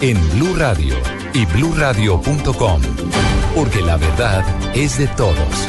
en Blue Radio y BlueRadio.com, porque la verdad es de todos.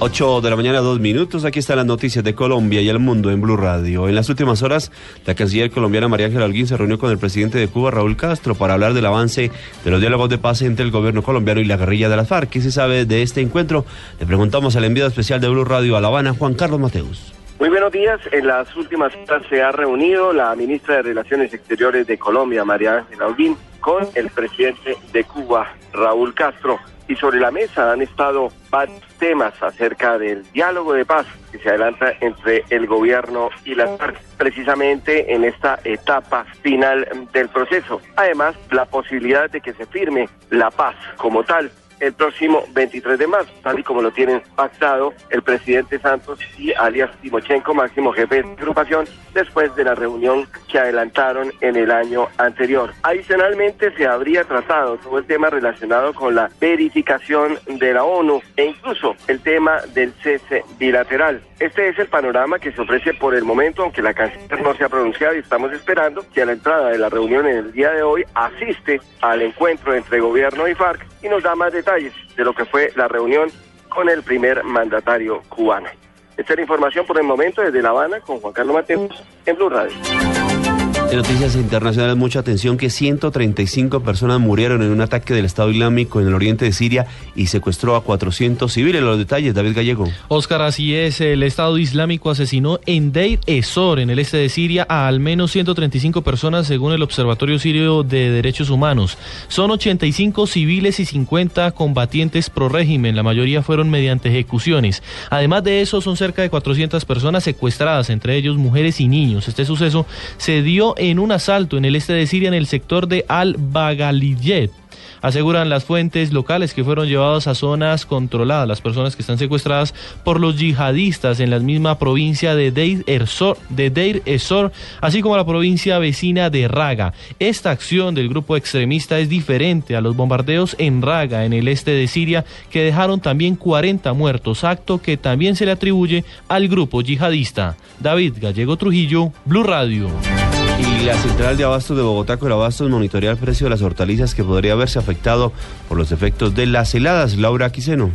8 de la mañana, dos minutos. Aquí están las noticias de Colombia y el mundo en Blue Radio. En las últimas horas, la canciller colombiana María Ángela Alguín se reunió con el presidente de Cuba, Raúl Castro, para hablar del avance de los diálogos de paz entre el gobierno colombiano y la guerrilla de las FARC. ¿Qué se sabe de este encuentro? Le preguntamos al enviado especial de Blue Radio a La Habana, Juan Carlos Mateus. Muy buenos días. En las últimas horas se ha reunido la ministra de Relaciones Exteriores de Colombia, María Ángela Holguín, con el presidente de Cuba, Raúl Castro. Y sobre la mesa han estado varios temas acerca del diálogo de paz que se adelanta entre el gobierno y las FARC, precisamente en esta etapa final del proceso. Además, la posibilidad de que se firme la paz como tal el próximo 23 de marzo, tal y como lo tienen pactado el presidente Santos y alias Timochenko, máximo jefe de agrupación, después de la reunión que adelantaron en el año anterior. Adicionalmente, se habría tratado todo el tema relacionado con la verificación de la ONU e incluso el tema del cese bilateral. Este es el panorama que se ofrece por el momento, aunque la canciller no se ha pronunciado y estamos esperando que a la entrada de la reunión en el día de hoy asiste al encuentro entre gobierno y FARC y nos da más detalles de lo que fue la reunión con el primer mandatario cubano. Esta es la información por el momento desde La Habana con Juan Carlos Mateos en Blue Radio. En noticias internacionales, mucha atención que 135 personas murieron en un ataque del Estado Islámico en el oriente de Siria y secuestró a 400 civiles. Los detalles, David Gallego. Oscar, así es. El Estado Islámico asesinó en Deir Ezor, en el este de Siria, a al menos 135 personas, según el Observatorio Sirio de Derechos Humanos. Son 85 civiles y 50 combatientes pro régimen. La mayoría fueron mediante ejecuciones. Además de eso, son cerca de 400 personas secuestradas, entre ellos mujeres y niños. Este suceso se dio en un asalto en el este de Siria en el sector de Al-Baghaliyet. Aseguran las fuentes locales que fueron llevadas a zonas controladas, las personas que están secuestradas por los yihadistas en la misma provincia de Deir, Ezor, de Deir así como la provincia vecina de Raga. Esta acción del grupo extremista es diferente a los bombardeos en Raga, en el este de Siria, que dejaron también 40 muertos, acto que también se le atribuye al grupo yihadista. David Gallego Trujillo, Blue Radio. Y la central de abastos de Bogotá, Corabastos, monitorea el precio de las hortalizas que podría haberse afectado por los efectos de las heladas. Laura Quiseno.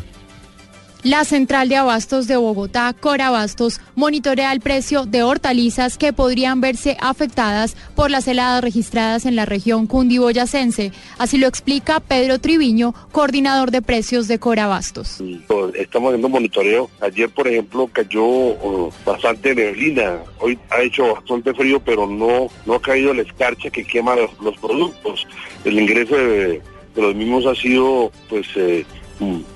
La Central de Abastos de Bogotá, Corabastos, monitorea el precio de hortalizas que podrían verse afectadas por las heladas registradas en la región cundiboyacense. Así lo explica Pedro Triviño, coordinador de precios de Corabastos. Estamos haciendo monitoreo. Ayer, por ejemplo, cayó uh, bastante neblina. Hoy ha hecho bastante frío, pero no, no ha caído la escarcha que quema los, productos. El ingreso de, de, los mismos ha sido, pues, eh,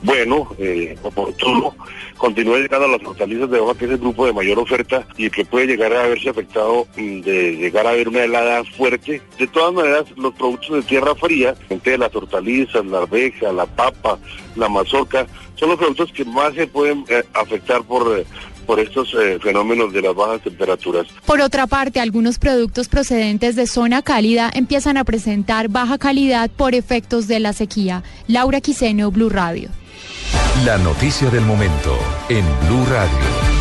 bueno, eh, oportuno, continúa llegando a las hortalizas de hoja, que es el grupo de mayor oferta y que puede llegar a haberse afectado de llegar a haber una helada fuerte. De todas maneras, los productos de tierra fría, entre las hortalizas, la arveja, la papa, la mazorca, son los productos que más se pueden eh, afectar por... Eh, por estos eh, fenómenos de las bajas temperaturas. Por otra parte, algunos productos procedentes de zona cálida empiezan a presentar baja calidad por efectos de la sequía. Laura Quiseno, Blue Radio. La noticia del momento en Blue Radio.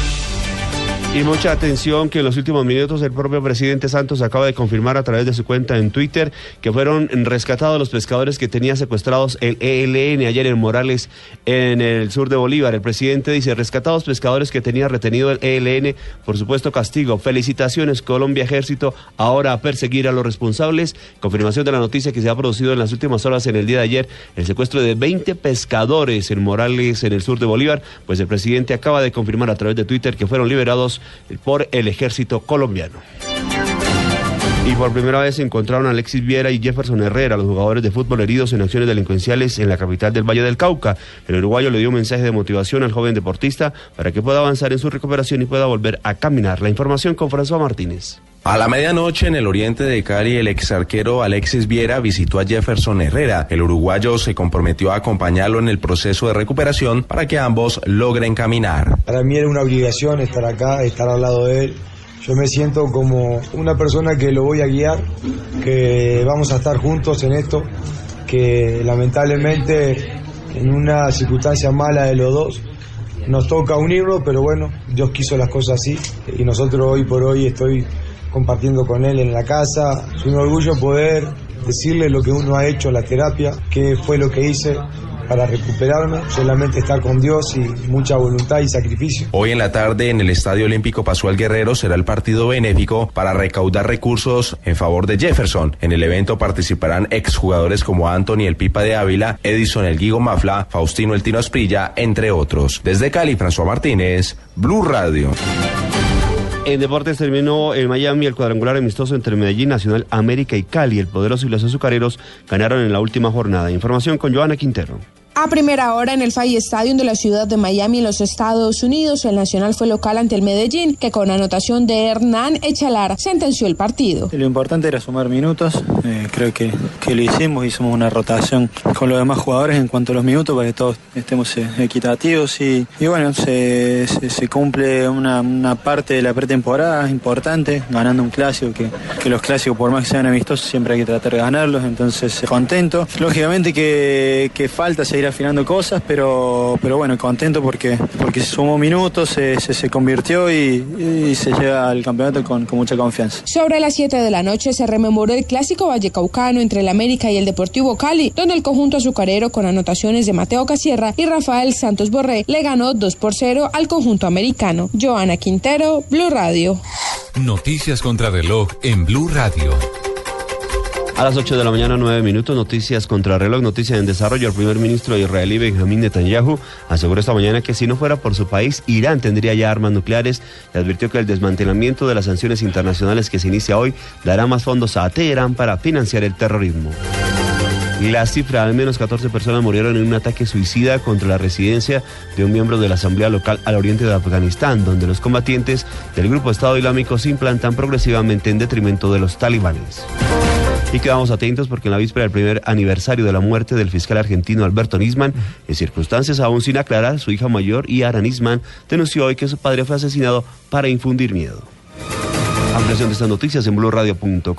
Y mucha atención que en los últimos minutos el propio presidente Santos acaba de confirmar a través de su cuenta en Twitter que fueron rescatados los pescadores que tenía secuestrados el ELN ayer en Morales, en el sur de Bolívar. El presidente dice, rescatados pescadores que tenía retenido el ELN, por supuesto castigo. Felicitaciones Colombia Ejército, ahora a perseguir a los responsables. Confirmación de la noticia que se ha producido en las últimas horas en el día de ayer, el secuestro de 20 pescadores en Morales, en el sur de Bolívar, pues el presidente acaba de confirmar a través de Twitter que fueron liberados por el ejército colombiano. Y por primera vez se encontraron a Alexis Viera y Jefferson Herrera, los jugadores de fútbol heridos en acciones delincuenciales en la capital del Valle del Cauca. El uruguayo le dio un mensaje de motivación al joven deportista para que pueda avanzar en su recuperación y pueda volver a caminar. La información con François Martínez. A la medianoche en el oriente de Cali, el ex arquero Alexis Viera visitó a Jefferson Herrera. El uruguayo se comprometió a acompañarlo en el proceso de recuperación para que ambos logren caminar. Para mí era una obligación estar acá, estar al lado de él. Yo me siento como una persona que lo voy a guiar, que vamos a estar juntos en esto, que lamentablemente en una circunstancia mala de los dos nos toca unirlo, pero bueno, Dios quiso las cosas así y nosotros hoy por hoy estoy compartiendo con él en la casa. Es un orgullo poder decirle lo que uno ha hecho, la terapia, qué fue lo que hice para recuperarme, solamente estar con Dios y mucha voluntad y sacrificio. Hoy en la tarde en el Estadio Olímpico Pasual Guerrero será el partido benéfico para recaudar recursos en favor de Jefferson. En el evento participarán exjugadores como Anthony El Pipa de Ávila, Edison El Guigo Mafla, Faustino El Tino Asprilla, entre otros. Desde Cali, François Martínez, Blue Radio. En deportes terminó en Miami el cuadrangular amistoso entre Medellín, Nacional, América y Cali. El poderoso y los azucareros ganaron en la última jornada. Información con Joana Quintero. A primera hora en el Fay Stadium de la ciudad de Miami, en los Estados Unidos, el Nacional fue local ante el Medellín, que con anotación de Hernán Echalar sentenció el partido. Lo importante era sumar minutos, eh, creo que, que, lo hicimos, hicimos una rotación con los demás jugadores en cuanto a los minutos para que todos estemos eh, equitativos y, bueno, se, cumple una, parte de la pretemporada importante, ganando un clásico, que, los clásicos por más que sean amistosos siempre hay que tratar de ganarlos, entonces contento. Lógicamente que falta seguir afinando cosas, pero, pero bueno, contento porque, porque se sumó minutos, se, se, se convirtió y, y, se llega al campeonato con, con, mucha confianza. Sobre las 7 de la noche se rememoró el clásico vallecaucano entre el América y el Deportivo Cali, donde el conjunto azucarero con anotaciones de Mateo Casierra y Rafael Santos Borré le ganó 2 por 0 al conjunto americano. Joana Quintero, Blue Radio. Noticias contra reloj en Blue Radio. A las 8 de la mañana, 9 minutos, noticias contra reloj, noticias en desarrollo. El primer ministro israelí Benjamín Netanyahu aseguró esta mañana que si no fuera por su país, Irán tendría ya armas nucleares y advirtió que el desmantelamiento de las sanciones internacionales que se inicia hoy dará más fondos a Teherán para financiar el terrorismo. La cifra, al menos 14 personas murieron en un ataque suicida contra la residencia de un miembro de la Asamblea Local al oriente de Afganistán, donde los combatientes del grupo Estado Islámico se implantan progresivamente en detrimento de los talibanes. Y quedamos atentos porque en la víspera del primer aniversario de la muerte del fiscal argentino Alberto Nisman, en circunstancias aún sin aclarar, su hija mayor, Yara Nisman, denunció hoy que su padre fue asesinado para infundir miedo. Ampliación de estas noticias en blurradio.com.